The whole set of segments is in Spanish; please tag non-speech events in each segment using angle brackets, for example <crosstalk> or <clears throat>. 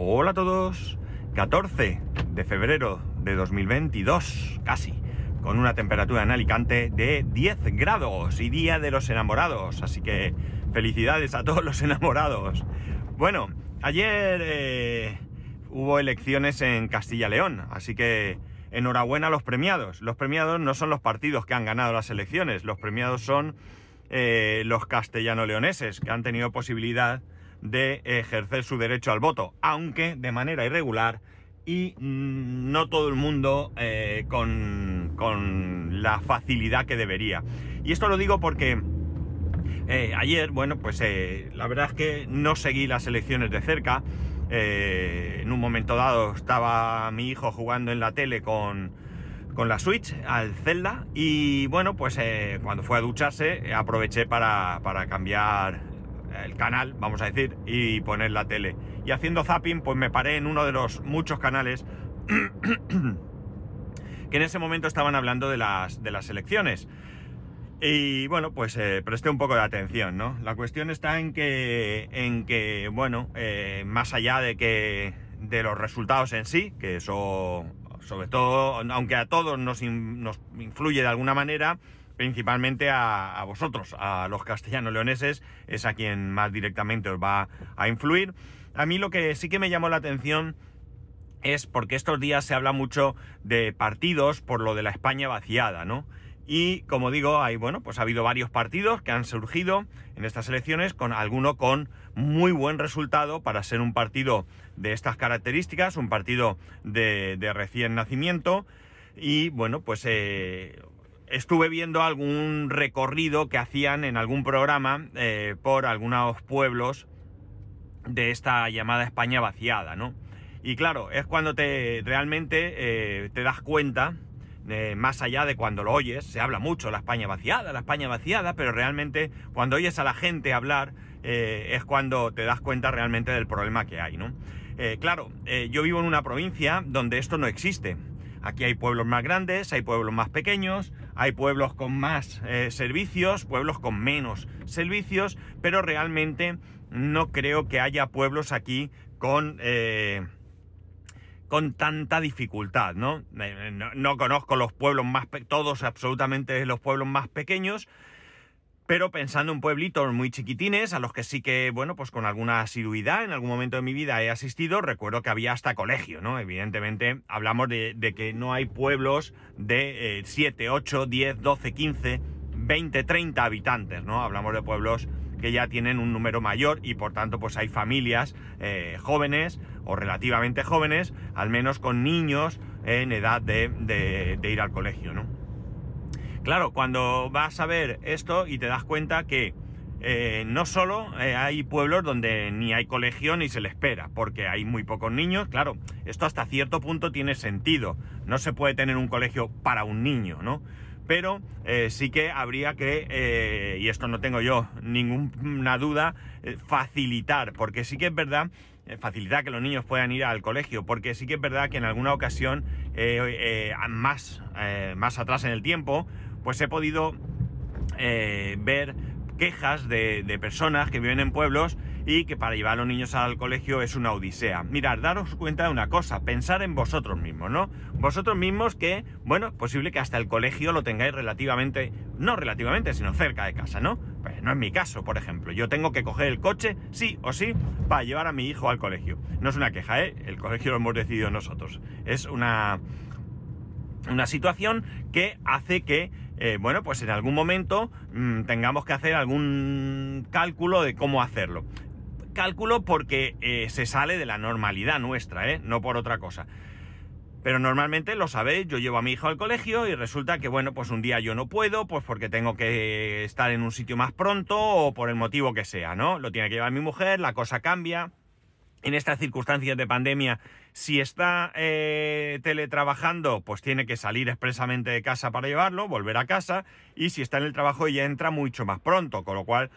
Hola a todos. 14 de febrero de 2022, casi, con una temperatura en Alicante de 10 grados y día de los enamorados. Así que felicidades a todos los enamorados. Bueno, ayer eh, hubo elecciones en Castilla-León, así que enhorabuena a los premiados. Los premiados no son los partidos que han ganado las elecciones, los premiados son eh, los castellano-leoneses, que han tenido posibilidad de ejercer su derecho al voto, aunque de manera irregular y mm, no todo el mundo eh, con, con, la facilidad que debería. Y esto lo digo porque eh, ayer, bueno, pues eh, la verdad es que no seguí las elecciones de cerca. en un momento dado estaba mi hijo jugando en la tele con, con la Switch al Zelda y bueno, pues cuando fue a ducharse aproveché para, para cambiar el canal, vamos a decir, y poner la tele. Y haciendo zapping, pues me paré en uno de los muchos canales <clears throat> que en ese momento estaban hablando de las, de las elecciones. Y bueno, pues eh, presté un poco de atención, ¿no? La cuestión está en que, en que bueno, eh, más allá de que de los resultados en sí, que eso, sobre todo, aunque a todos nos, nos influye de alguna manera, principalmente a, vosotros, a los castellanos leoneses, es a quien más directamente os va a influir. A mí lo que sí que me llamó la atención es porque estos días se habla mucho de partidos por lo de la España vaciada, ¿no? Y como digo, hay, bueno, pues ha habido varios partidos que han surgido en estas elecciones, con alguno con muy buen resultado para ser un partido de estas características, un partido de, recién nacimiento. Y bueno, pues eh, estuve viendo algún recorrido que hacían en algún programa eh, por algunos pueblos de esta llamada España vaciada, ¿no? Y claro, es cuando te realmente eh, te das cuenta, eh, más allá de cuando lo oyes, se habla mucho la España vaciada, la España vaciada, pero realmente cuando oyes a la gente hablar es cuando te das cuenta realmente del problema que hay, ¿no? claro, yo vivo en una provincia donde esto no existe. Aquí hay pueblos más grandes, hay pueblos más pequeños, hay pueblos con más eh, servicios, pueblos con menos servicios, pero realmente no creo que haya pueblos aquí con, eh, con tanta dificultad, ¿no? Eh, ¿no? ¿no? conozco los pueblos más, todos absolutamente los pueblos más pequeños, pero pensando en pueblitos muy chiquitines, a los que sí que, bueno, pues con alguna asiduidad en algún momento de mi vida he asistido, recuerdo que había hasta colegio, ¿no? Evidentemente hablamos de, que no hay pueblos de 7, 8, 10, 12, 15, 20, 30 habitantes, ¿no? Hablamos de pueblos que ya tienen un número mayor y por tanto pues hay familias eh, jóvenes o relativamente jóvenes, al menos con niños en edad de, de ir al colegio, ¿no? Claro, cuando vas a ver esto y te das cuenta que eh, no solo eh, hay pueblos donde ni hay colegio ni se le espera, porque hay muy pocos niños, claro, esto hasta cierto punto tiene sentido, no se puede tener un colegio para un niño, ¿no? Pero eh, sí que habría que, y esto no tengo yo ninguna duda, facilitar, porque sí que es verdad, facilitar que los niños puedan ir al colegio, porque sí que es verdad que en alguna ocasión, más, más atrás en el tiempo, pues he podido eh, ver quejas de, personas que viven en pueblos y que para llevar a los niños al colegio es una odisea. Mirad, daros cuenta de una cosa, pensar en vosotros mismos, ¿no? Vosotros mismos que, bueno, posible que hasta el colegio lo tengáis relativamente, no relativamente, sino cerca de casa, ¿no? Pues no es mi caso, por ejemplo. Yo tengo que coger el coche, sí o sí, para llevar a mi hijo al colegio. No es una queja, ¿eh? El colegio lo hemos decidido nosotros. Es una, una situación que hace que eh, bueno, pues en algún momento mm, tengamos que hacer algún cálculo de cómo hacerlo. Cálculo porque eh, se sale de la normalidad nuestra, ¿eh? no por otra cosa. Pero normalmente lo sabéis, yo llevo a mi hijo al colegio y resulta que, bueno, pues un día yo no puedo, pues porque tengo que estar en un sitio más pronto o por el motivo que sea, ¿no? Lo tiene que llevar mi mujer, la cosa cambia en estas circunstancias de pandemia, si está eh, teletrabajando, pues tiene que salir expresamente de casa para llevarlo, volver a casa, y si está en el trabajo ya entra mucho más pronto, con lo cual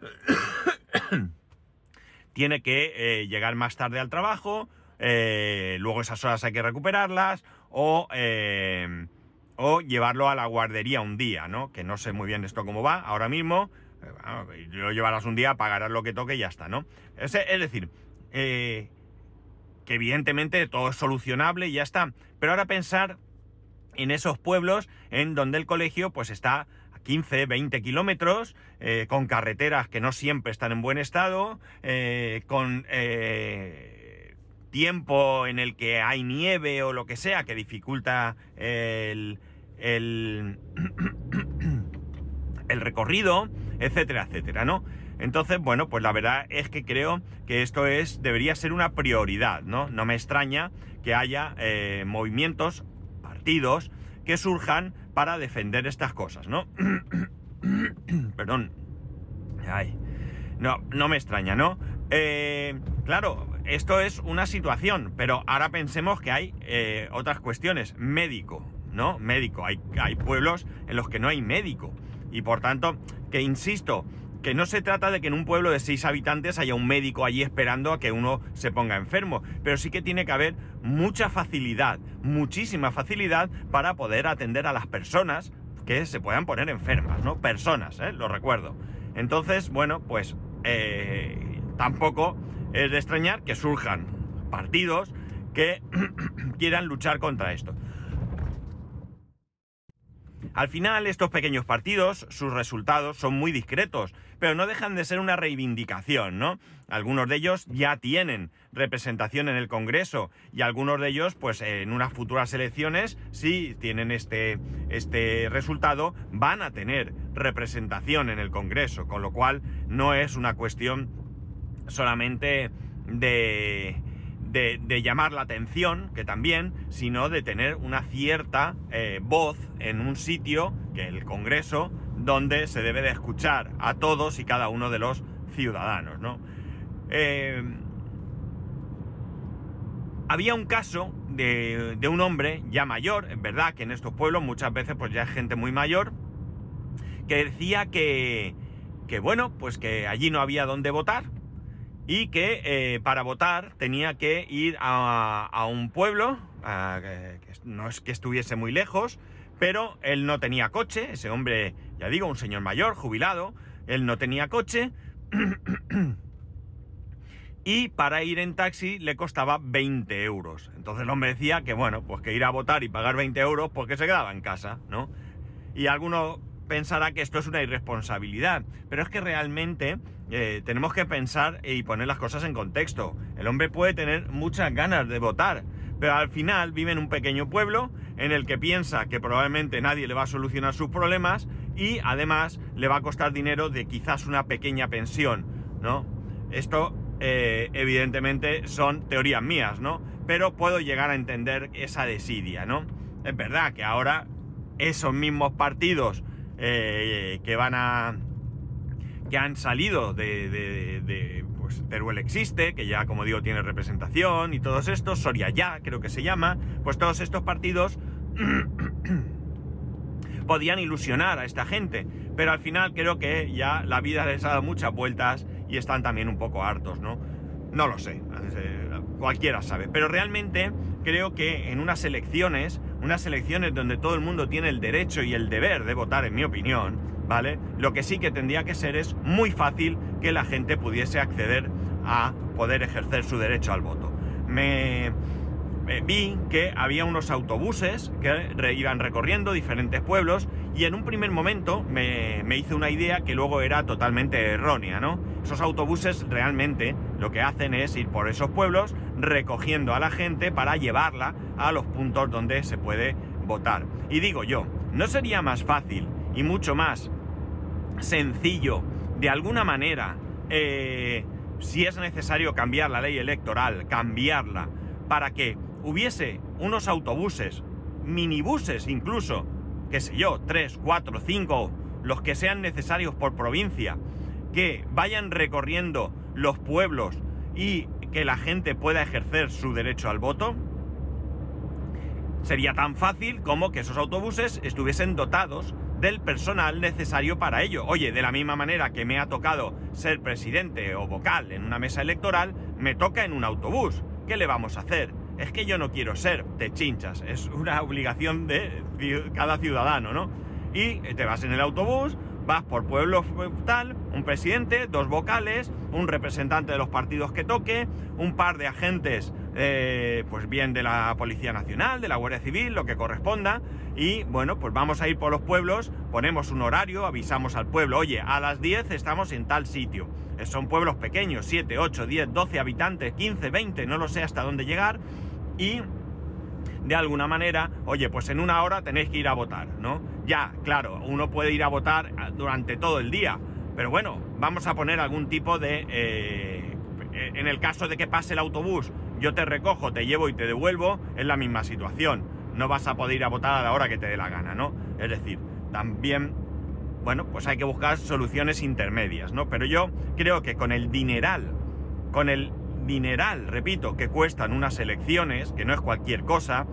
<coughs> tiene que eh, llegar más tarde al trabajo, eh, luego esas horas hay que recuperarlas, o, o llevarlo a la guardería un día, ¿no? Que no sé muy bien esto cómo va ahora mismo, lo llevarás un día, pagarás lo que toque y ya está, ¿no? es decir, eh, que evidentemente todo es solucionable y ya está. Pero ahora pensar en esos pueblos en donde el colegio pues está 15, 20 kilómetros, eh, con carreteras que no siempre están en buen estado, eh, con tiempo en el que hay nieve o lo que sea que dificulta el, el, <clears throat> el recorrido, etcétera, etcétera, ¿no? Entonces, bueno, pues la verdad es que creo que esto es, debería ser una prioridad, ¿no? No me extraña que haya movimientos, partidos, que surjan para defender estas cosas, ¿no? <coughs> Perdón. No, no me extraña, ¿no? Eh, claro, esto es una situación, pero ahora pensemos que hay eh, otras cuestiones. Médico, ¿no? Médico. Hay, hay pueblos en los que no hay médico. Y por tanto, que insisto, que no se trata de que en un pueblo de seis habitantes haya un médico allí esperando a que uno se ponga enfermo, pero sí que tiene que haber mucha facilidad, muchísima facilidad para poder atender a las personas que se puedan poner enfermas, ¿no? Personas, ¿eh? Lo recuerdo. Entonces, bueno, pues eh, tampoco es de extrañar que surjan partidos que <clears throat> quieran luchar contra esto. Al final, estos pequeños partidos, sus resultados son muy discretos, pero no dejan de ser una reivindicación, ¿no? Algunos de ellos ya tienen representación en el Congreso y algunos de ellos, pues en unas futuras elecciones, si tienen este, este resultado, van a tener representación en el Congreso, con lo cual no es una cuestión solamente de de, llamar la atención, que también, sino de tener una cierta eh, voz en un sitio, que el Congreso, donde se debe de escuchar a todos y cada uno de los ciudadanos, ¿no? Eh, había un caso de, de, un hombre ya mayor, es verdad que en estos pueblos muchas veces pues ya es gente muy mayor, que decía que, que bueno, pues que allí no había dónde votar, y que eh, para votar tenía que ir a, un pueblo, que, no es que estuviese muy lejos, pero él no tenía coche, ese hombre, ya digo, un señor mayor, jubilado, él no tenía coche, <clears throat> y para ir en taxi le costaba 20 euros. Entonces el hombre decía que, bueno, pues que ir a votar y pagar 20 euros porque se quedaba en casa, ¿no? Y alguno pensará que esto es una irresponsabilidad, pero es que realmente eh, tenemos que pensar y poner las cosas en contexto. El hombre puede tener muchas ganas de votar, pero al final vive en un pequeño pueblo en el que piensa que probablemente nadie le va a solucionar sus problemas y además le va a costar dinero de quizás una pequeña pensión, ¿no? Esto eh, evidentemente son teorías mías, ¿no? Pero puedo llegar a entender esa desidia, ¿no? Es verdad que ahora esos mismos partidos eh, que van a. que han salido de, pues Teruel existe, que ya como digo tiene representación, y todos estos, Soria ya creo que se llama, pues todos estos partidos <clears throat> podían ilusionar a esta gente, pero al final creo que ya la vida les ha dado muchas vueltas y están también un poco hartos, ¿no? No lo sé, cualquiera sabe, pero realmente creo que en unas elecciones unas elecciones donde todo el mundo tiene el derecho y el deber de votar, en mi opinión, ¿vale? Lo que sí que tendría que ser es muy fácil que la gente pudiese acceder a poder ejercer su derecho al voto. Me eh, vi que había unos autobuses que iban recorriendo diferentes pueblos y en un primer momento me, me, hice una idea que luego era totalmente errónea, ¿no? Esos autobuses realmente lo que hacen es ir por esos pueblos recogiendo a la gente para llevarla a los puntos donde se puede votar. Y digo yo, ¿no sería más fácil y mucho más sencillo de alguna manera, eh, si es necesario cambiar la ley electoral, cambiarla para que hubiese unos autobuses, minibuses incluso, qué sé yo, 3, 4, 5, los que sean necesarios por provincia, que vayan recorriendo los pueblos y que la gente pueda ejercer su derecho al voto, sería tan fácil como que esos autobuses estuviesen dotados del personal necesario para ello. Oye, de la misma manera que me ha tocado ser presidente o vocal en una mesa electoral, me toca en un autobús. ¿Qué le vamos a hacer? es que yo no quiero ser, te chinchas, es una obligación de cada ciudadano, ¿no? Y te vas en el autobús, vas por pueblo tal, un presidente, dos vocales, un representante de los partidos que toque, un par de agentes, eh, pues bien de la Policía Nacional, de la Guardia Civil, lo que corresponda, y bueno, pues vamos a ir por los pueblos, ponemos un horario, avisamos al pueblo, oye, a las 10 estamos en tal sitio. Eh, son pueblos pequeños, 7, 8, 10, 12 habitantes, 15, 20, no lo sé hasta dónde llegar, y de alguna manera, oye, pues en una hora tenéis que ir a votar, ¿no? Ya, claro, uno puede ir a votar ah, durante todo el día, pero bueno, vamos a poner algún tipo de... Eh, en el caso de que pase el autobús, yo te recojo, te llevo y te devuelvo, es la misma situación. No vas a poder ir a votar a la hora que te dé la gana, ¿no? Es decir, también, bueno, pues hay que buscar soluciones intermedias, ¿no? Pero yo creo que con el dineral, con el dineral, repito, que cuestan unas elecciones, que no es cualquier cosa,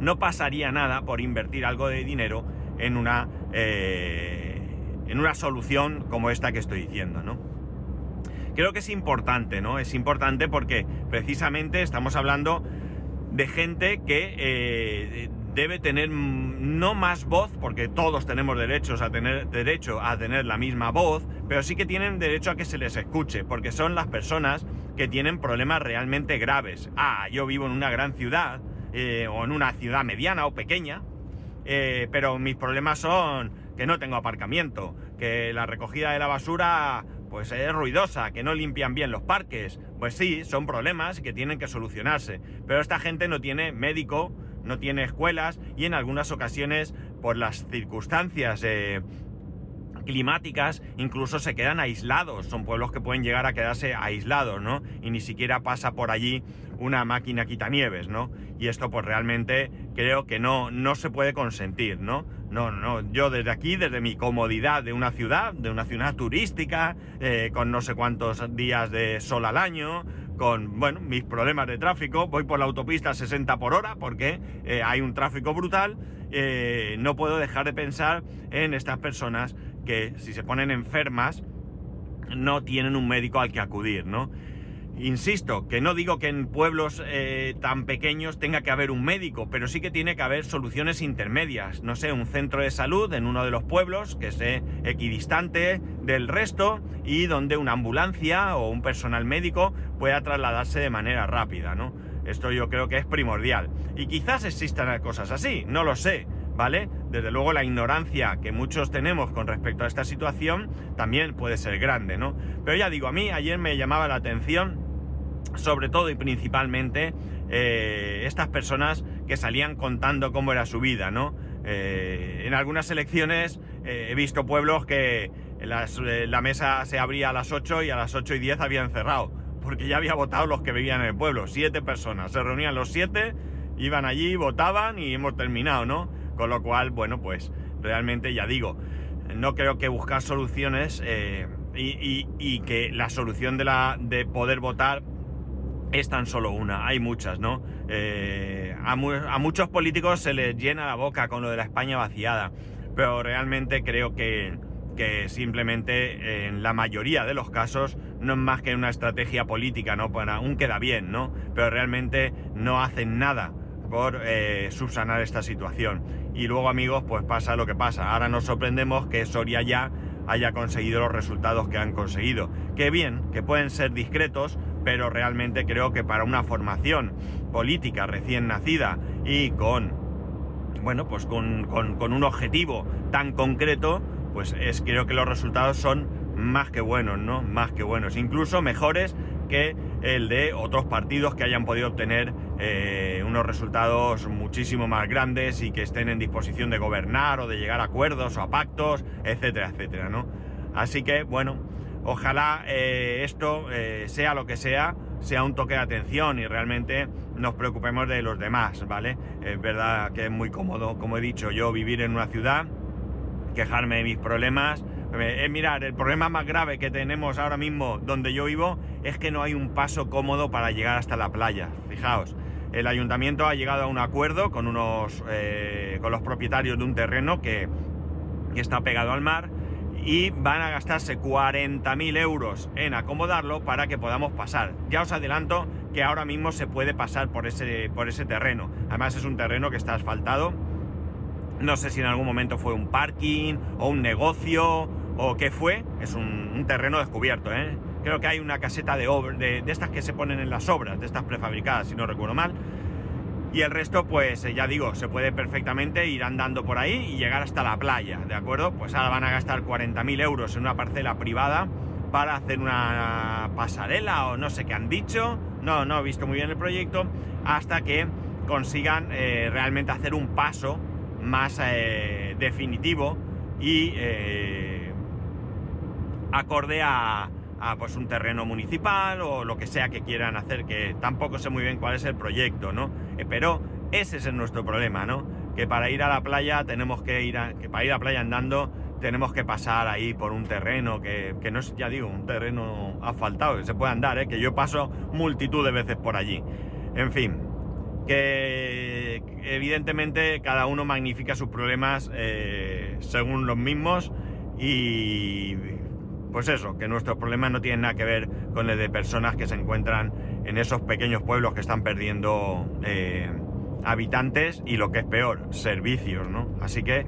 no pasaría nada por invertir algo de dinero en una, eh, en una solución como esta que estoy diciendo, ¿no? Creo que es importante, ¿no? Es importante porque precisamente estamos hablando de gente que eh, debe tener no más voz, porque todos tenemos derechos a tener derecho a tener la misma voz, pero sí que tienen derecho a que se les escuche, porque son las personas que tienen problemas realmente graves. Ah, yo vivo en una gran ciudad, eh, o en una ciudad mediana o pequeña, eh, pero mis problemas son que no tengo aparcamiento, que la recogida de la basura pues es ruidosa, que no limpian bien los parques. Pues sí, son problemas que tienen que solucionarse. Pero esta gente no tiene médico, no tiene escuelas y en algunas ocasiones por las circunstancias eh, climáticas incluso se quedan aislados. Son pueblos que pueden llegar a quedarse aislados, ¿no? Y ni siquiera pasa por allí una máquina quitanieves, ¿no? Y esto pues realmente creo que no, no se puede consentir, ¿no? No, no, yo desde aquí, desde mi comodidad de una ciudad, de una ciudad turística, eh, con no sé cuántos días de sol al año, con, bueno, mis problemas de tráfico, voy por la autopista a 60 por hora porque eh, hay un tráfico brutal, eh, no puedo dejar de pensar en estas personas que si se ponen enfermas no tienen un médico al que acudir, ¿no? Insisto, que no digo que en pueblos eh, tan pequeños tenga que haber un médico, pero sí que tiene que haber soluciones intermedias. No sé, un centro de salud en uno de los pueblos que sea equidistante del resto y donde una ambulancia o un personal médico pueda trasladarse de manera rápida, ¿no? Esto yo creo que es primordial. Y quizás existan cosas así, no lo sé. ¿vale? Desde luego la ignorancia que muchos tenemos con respecto a esta situación también puede ser grande, ¿no? Pero ya digo, a mí ayer me llamaba la atención, sobre todo y principalmente, eh, estas personas que salían contando cómo era su vida, ¿no? Eh, en algunas elecciones eh, he visto pueblos que la mesa se abría a las 8 y a las 8 y 10 habían cerrado, porque ya había votado los que vivían en el pueblo, siete personas, se reunían los siete, iban allí, votaban y hemos terminado, ¿no? Con lo cual, bueno, pues realmente ya digo, no creo que buscar soluciones eh, y, que la solución de, la, de poder votar es tan solo una, hay muchas, ¿no? Eh, a, muchos políticos se les llena la boca con lo de la España vaciada, pero realmente creo que, que simplemente en la mayoría de los casos no es más que una estrategia política, ¿no? Para aún queda bien, ¿no? Pero realmente no hacen nada por eh, subsanar esta situación. Y luego, amigos, pues pasa lo que pasa. Ahora nos sorprendemos que Soria ya haya conseguido los resultados que han conseguido. Que bien, que pueden ser discretos, pero realmente creo que para una formación política recién nacida y con, bueno, pues con, con un objetivo tan concreto, pues es, creo que los resultados son más que buenos, ¿no? Más que buenos, incluso mejores que el de otros partidos que hayan podido obtener eh, unos resultados muchísimo más grandes y que estén en disposición de gobernar o de llegar a acuerdos o a pactos, etcétera, etcétera, ¿no? Así que, bueno, ojalá eh, esto eh, sea lo que sea, sea un toque de atención y realmente nos preocupemos de los demás, ¿vale? Es verdad que es muy cómodo, como he dicho yo, vivir en una ciudad, quejarme de mis problemas, eh, mirar, el problema más grave que tenemos ahora mismo donde yo vivo es que no hay un paso cómodo para llegar hasta la playa. Fijaos, el ayuntamiento ha llegado a un acuerdo con unos eh, con los propietarios de un terreno que, está pegado al mar y van a gastarse 40.000 euros en acomodarlo para que podamos pasar. Ya os adelanto que ahora mismo se puede pasar por ese, por ese terreno. Además es un terreno que está asfaltado No sé si en algún momento fue un parking o un negocio o qué fue. Es un, terreno descubierto, ¿eh? Creo que hay una caseta de, de, de estas que se ponen en las obras, de estas prefabricadas, si no recuerdo mal. Y el resto, pues eh, ya digo, se puede perfectamente ir andando por ahí y llegar hasta la playa, ¿de acuerdo? Pues ahora van a gastar 40.000 euros en una parcela privada para hacer una pasarela o no sé qué han dicho. No, no he visto muy bien el proyecto. Hasta que consigan eh, realmente hacer un paso más eh, definitivo y acorde a, a, pues un terreno municipal o lo que sea que quieran hacer, que tampoco sé muy bien cuál es el proyecto, ¿no? Eh, pero ese es nuestro problema, ¿no? Que para ir a la playa tenemos que ir a, que para ir a la playa andando tenemos que pasar ahí por un terreno que, no es, ya digo, un terreno asfaltado, que se puede andar, ¿eh? que yo paso multitud de veces por allí. En fin, que evidentemente cada uno magnifica sus problemas eh, según los mismos y pues eso, que nuestros problemas no tienen nada que ver con el de personas que se encuentran en esos pequeños pueblos que están perdiendo eh, habitantes y lo que es peor, servicios, ¿no? Así que,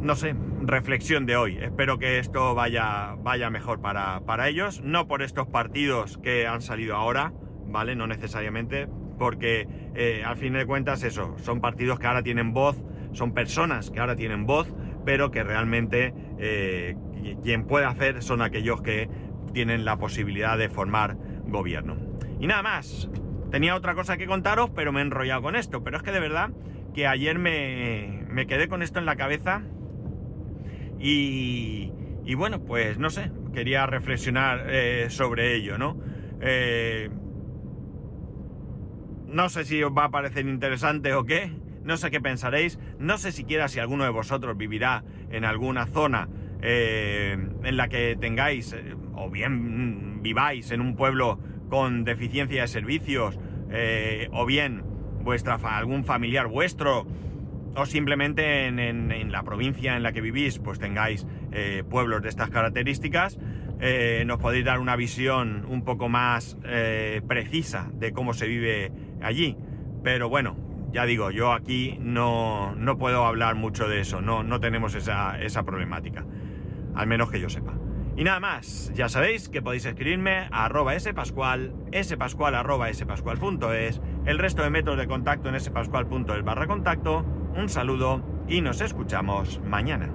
no sé, reflexión de hoy. Espero que esto vaya, vaya mejor para, para ellos, no por estos partidos que han salido ahora, ¿vale? No necesariamente, porque eh, al fin de cuentas eso, son partidos que ahora tienen voz, son personas que ahora tienen voz, pero que realmente eh, quien puede hacer son aquellos que tienen la posibilidad de formar gobierno. Y nada más. Tenía otra cosa que contaros, pero me he enrollado con esto. Pero es que de verdad que ayer me, me quedé con esto en la cabeza y, y bueno, pues no sé, quería reflexionar eh, sobre ello, ¿no? Eh, no sé si os va a parecer interesante o qué, no sé qué pensaréis, no sé siquiera si alguno de vosotros vivirá en alguna zona eh, en la que tengáis, eh, o bien viváis en un pueblo con deficiencia de servicios, eh, o bien vuestra algún familiar vuestro, o simplemente en, la provincia en la que vivís, pues tengáis pueblos de estas características, nos podéis dar una visión un poco más precisa de cómo se vive allí. Pero bueno, ya digo, yo aquí no, no puedo hablar mucho de eso, no, no tenemos esa, esa problemática al menos que yo sepa. Y nada más, ya sabéis que podéis escribirme a arroba spascual, spascual arroba spascual.es, el resto de métodos de contacto en spascual.es barra contacto, un saludo y nos escuchamos mañana.